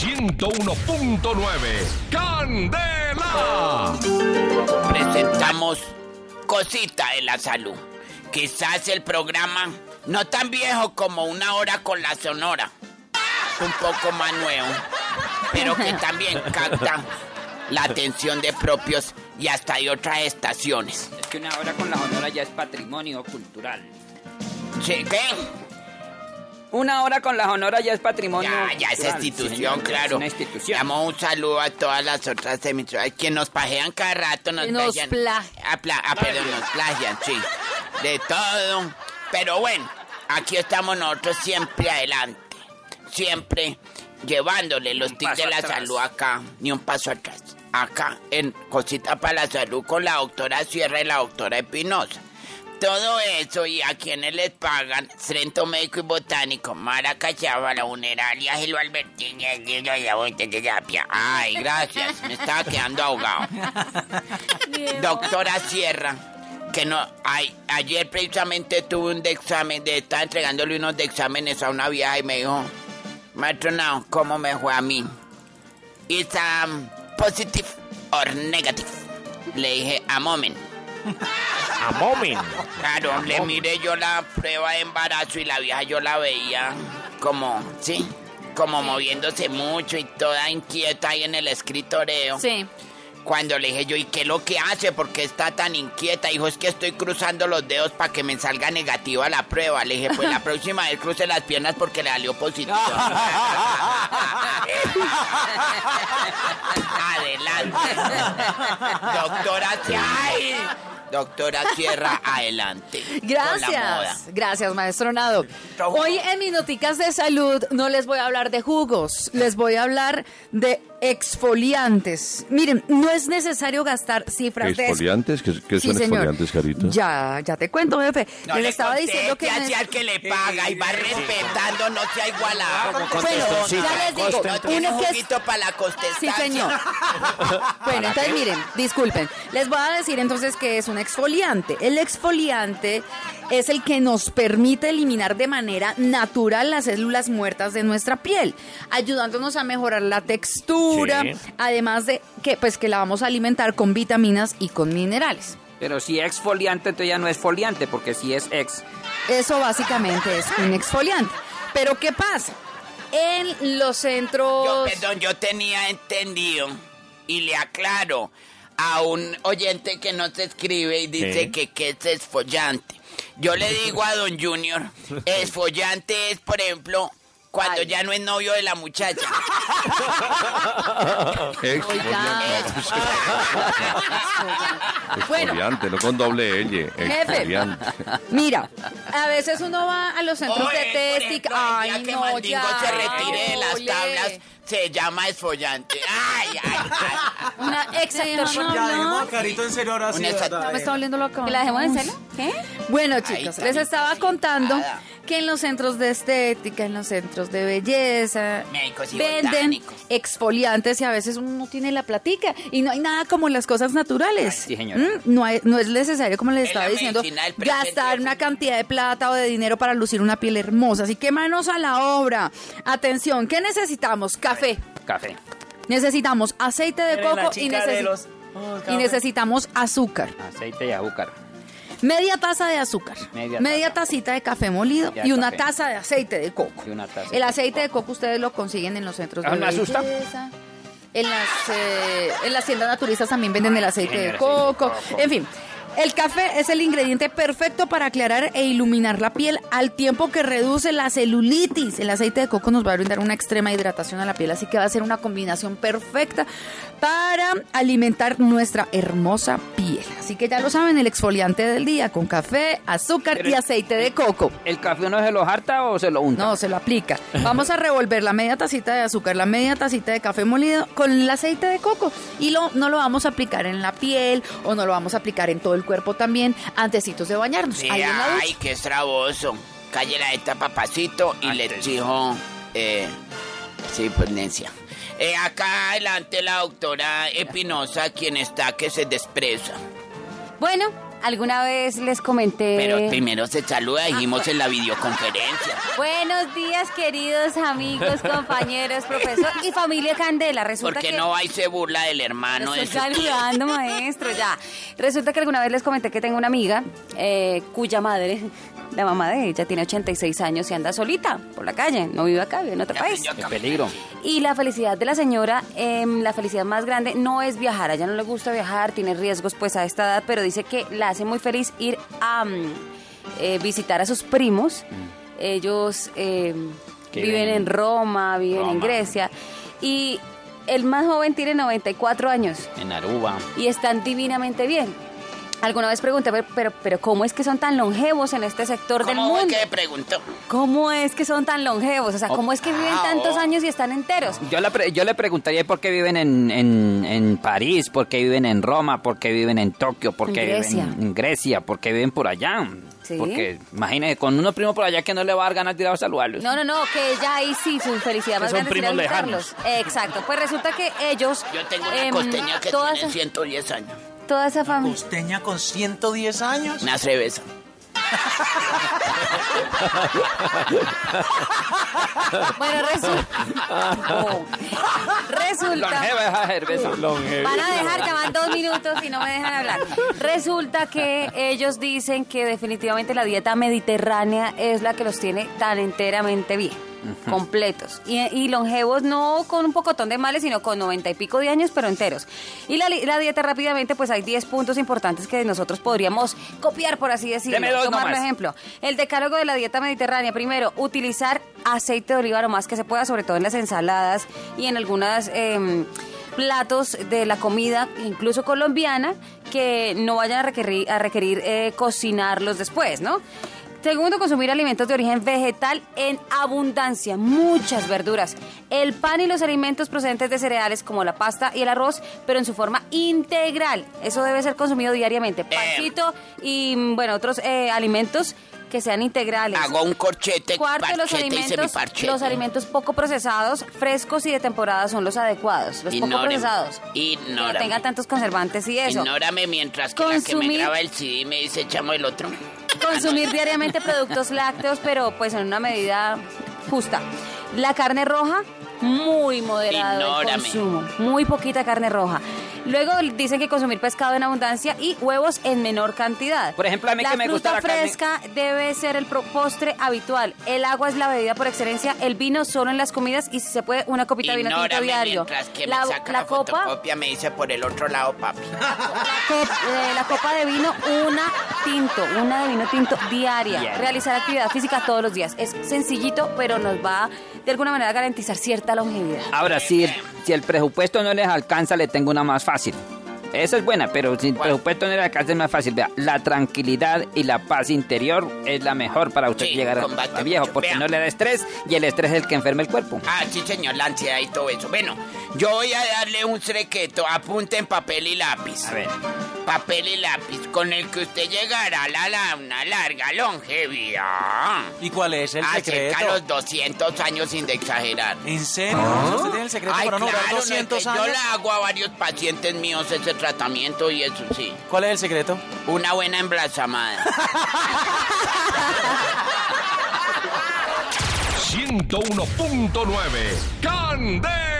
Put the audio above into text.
101.9. ¡Candela! Presentamos Cosita de la Salud. Quizás el programa no tan viejo como una hora con la sonora. Un poco más nuevo. Pero que también capta la atención de propios y hasta de otras estaciones. Es que una hora con la sonora ya es patrimonio cultural. Sí, ¿Qué? Una hora con la sonora ya es patrimonio Ya, ya es cultural, institución, claro. Es una institución. Damos un saludo a todas las otras emisoras que nos pajean cada rato, nos, nos plagian. pla- Ah, pla- ah, perdón, nos plagian, sí. De todo. Pero bueno, aquí estamos nosotros siempre adelante. Siempre llevándole los tips de la atrás. salud acá, ni un paso atrás. Acá, en Cosita para la Salud con la doctora Sierra y la doctora Espinosa. Todo eso y a quienes les pagan, Centro Médico y Botánico, Maracachaba, la Funeraria, Gelo Albertín, Terapia. Ay, gracias, me estaba quedando ahogado. Doctora Sierra, que no, ay, ayer precisamente tuve un de examen, de, estaba entregándole unos de exámenes a una vieja y me dijo, maestro, no, ¿cómo me fue a mí? ¿Is um, positive or negative? Le dije, a moment. A moment. Claro, le miré yo la prueba de embarazo y la vieja yo la veía como, sí, como moviéndose mucho y toda inquieta ahí en el escritoreo. Sí. Cuando le dije yo, ¿y qué es lo que hace? ¿Por qué está tan inquieta? Dijo, es que estoy cruzando los dedos para que me salga negativa la prueba. Le dije, pues la próxima vez cruce las piernas porque le salió positivo. Adelante. Doctora Ay, Doctora Sierra, adelante. Gracias, gracias maestro Nado. Hoy en Minuticas de Salud no les voy a hablar de jugos, les voy a hablar de exfoliantes. Miren, no es necesario gastar cifras de... ¿Exfoliantes? ¿Qué, qué Sí, son señor. exfoliantes, Carita? Ya, ya te cuento, jefe. No le estaba diciendo que... hacia al que le paga y va respetando, no sea igualado. Bueno, ya les digo, uno que es para la contestación. Sí, señor. bueno, entonces miren, disculpen. Les voy a decir entonces que es un exfoliante. El exfoliante es el que nos permite eliminar de manera natural las células muertas de nuestra piel, ayudándonos a mejorar la textura, Sí. además de que pues que la vamos a alimentar con vitaminas y con minerales. Pero si es exfoliante, entonces ya no es foliante, porque si es ex. Eso básicamente es un exfoliante. Pero ¿qué pasa? En los Yo, centros perdón, yo tenía entendido y le aclaro a un oyente que no se escribe y dice ¿Qué? que que es esfollante. Yo le digo a don Junior, esfollante es, por ejemplo, cuando Ay. ya no es novio de la muchacha. Exfoliante. Exfoliante, no con doble L. Exfoliante. Mira, a veces uno va a los centros Oye, de testing. ejemplo, el día Ay, que no, Mandingo ya. se retire de las tablas, se llama esfollante. Ay, ay, ay. Una excepción. Ya, dejemos a Carito en serio ahora sí. ¿No me eh. está oliendo loco? ¿Que la dejemos en celo? ¿Qué? Bueno, chicos, les estaba contando que en los centros de estética, en los centros de belleza, Médicos y venden botánicos. exfoliantes y a veces uno no tiene la platica y no hay nada como las cosas naturales. Ay, sí, señora. Mm, No, hay- no es necesario, como les Es estaba diciendo, gastar una cantidad de plata o de dinero para lucir una piel hermosa. Así que manos a la obra. Atención, ¿qué necesitamos? Café. Café. Necesitamos aceite de Miren, coco y, de los- Oh, y necesitamos azúcar. Aceite y azúcar. Media taza de azúcar, Media media, taza. tacita de café molido y una café. taza de aceite de coco. Y una taza El aceite de coco. coco ustedes lo consiguen en los centros Ah, de ¿me asusta? En las, eh, en las tiendas naturistas también venden el aceite de coco. En fin, el café es el ingrediente perfecto para aclarar e iluminar la piel al tiempo que reduce la celulitis. El aceite de coco nos va a brindar una extrema hidratación a la piel, así que va a ser una combinación perfecta para alimentar nuestra hermosa piel. Así que ya lo saben, el exfoliante del día con café, azúcar Pero y aceite de coco. ¿El café uno se lo harta o se lo unta? No, se lo aplica. Vamos a revolver la media tacita de azúcar, la media tacita de café molido con el aceite de coco. Y lo, no lo vamos a aplicar en la piel o no lo vamos a aplicar en todo el cuerpo también antecitos de bañarnos. Sí, ahí en la ducha. ay, qué estraboso. Calle la esta papacito y le exijo, eh, sí, pues necia. Eh, acá adelante la doctora Espinosa, quien está que se despreza. Bueno, alguna vez les comenté... Pero primero se saluda, dijimos en la videoconferencia. Buenos días, queridos amigos, compañeros, profesor y familia Candela. Resulta Porque que... no va y se burla del hermano de Estoy saludando, maestro, ya. Resulta que alguna vez les comenté que tengo una amiga eh, cuya madre, la mamá de ella, tiene 86 años y anda solita por la calle. No vive acá, vive en otro país. Qué peligro. Y la felicidad de la señora, em, la felicidad más grande no es viajar. A ella no le gusta viajar, tiene riesgos pues a esta edad, pero dice que la hace muy feliz ir a mm, eh, visitar a sus primos. Ellos em, Que viven en Roma, viven en. Grecia. Y el más joven tiene 94 años En Aruba. y están divinamente bien. Alguna vez pregunté, pero, pero, pero ¿cómo es que son tan longevos en este sector del ¿Cómo fue mundo? que preguntó? ¿Cómo es que son tan longevos? O sea, ¿cómo es que viven Ah, tantos oh. años y están enteros? Yo le, pre- yo le preguntaría por qué viven en, en, en París, por qué viven en Roma, por qué viven en Tokio, por En qué Grecia. viven en Grecia, por qué viven por allá. Sí. Porque imagínese, con unos primos por allá que no le va a dar ganas de ir a saludarlos. No, no, no, que ella ahí sí, su felicidad más son grande primos visitarlos. Exacto, pues resulta que ellos... Yo tengo una em, costeña que toda tiene esa- 110 años. Toda esa familia... Costeña con 110 años. Una cerveza. Bueno, resulta... Oh. Resulta... Cerveza. Van a dejar, ya van dos minutos y no me dejan hablar. Resulta que ellos dicen que definitivamente la dieta mediterránea es la que los tiene tan enteramente bien, completos. Y, y longevos no con un pocotón de males, sino con noventa y pico de años, pero enteros. Y la, dieta rápidamente, pues hay 10 puntos importantes que nosotros podríamos copiar, por así decirlo. Dos Tomar por nomás. ejemplo, el decálogo de la dieta mediterránea. Primero, utilizar aceite de oliva lo más que se pueda, sobre todo en las ensaladas y en algunas... em, platos de la comida, incluso colombiana, que no vayan a requerir, a requerir eh, cocinarlos después, ¿no? Segundo, consumir alimentos de origen vegetal en abundancia, muchas verduras. El pan y los alimentos procedentes de cereales como la pasta y el arroz, pero en su forma integral. Eso debe ser consumido diariamente. Pancito y, mm, bueno, otros eh, alimentos que sean integrales. Hago un corchete, Cuarto, los parchete alimentos, los alimentos poco procesados, frescos y de temporada son los adecuados. Los poco procesados. Que no Ignórame. tengan tantos conservantes y eso. Ignórame mientras que la que Consumir- me graba el CD me dice echamos el otro. Consumir diariamente productos lácteos, pero pues en una medida justa. La carne roja, muy moderado el consumo. Muy poquita carne roja. Luego dicen que consumir pescado en abundancia y huevos en menor cantidad. Por ejemplo, a mí la que me gusta fruta la carne- fresca debe ser el postre habitual. El agua es la bebida por excelencia. El vino solo en las comidas y si se puede una copita de vino tinto diario. que la me saca la la, copa me dice por el otro lado, papi. Eh, la copa de vino, una tinto, una de vino tinto diaria. Realizar actividad física todos los días. Es sencillito, pero nos va de alguna manera a garantizar cierta longevidad. Ahora, el, si el presupuesto no les alcanza, le tengo una más fácil. Esa es buena, pero si el ¿Cuál? presupuesto no alcanza, es más fácil. Vea, la tranquilidad y la paz interior es la mejor para usted Sí, llegar a, viejo, mucho. porque Vea. no le da estrés y el estrés es el que enferma el cuerpo. Ah, sí, señor, la ansiedad y todo eso. Bueno, yo voy a darle un secreto. Apunte en papel y lápiz. A ver. Papel y lápiz con el que usted llegará a la, la- una larga longevidad. ¿Y cuál es el Acerca secreto? los 200 años sin de exagerar. ¿En serio? ¿Usted tiene el secreto Ay, para no claro, no es 200 que años? Yo le hago a varios pacientes míos ese tratamiento y eso sí. ¿Cuál es el secreto? Una buena emblasamada. 101.9 Candela.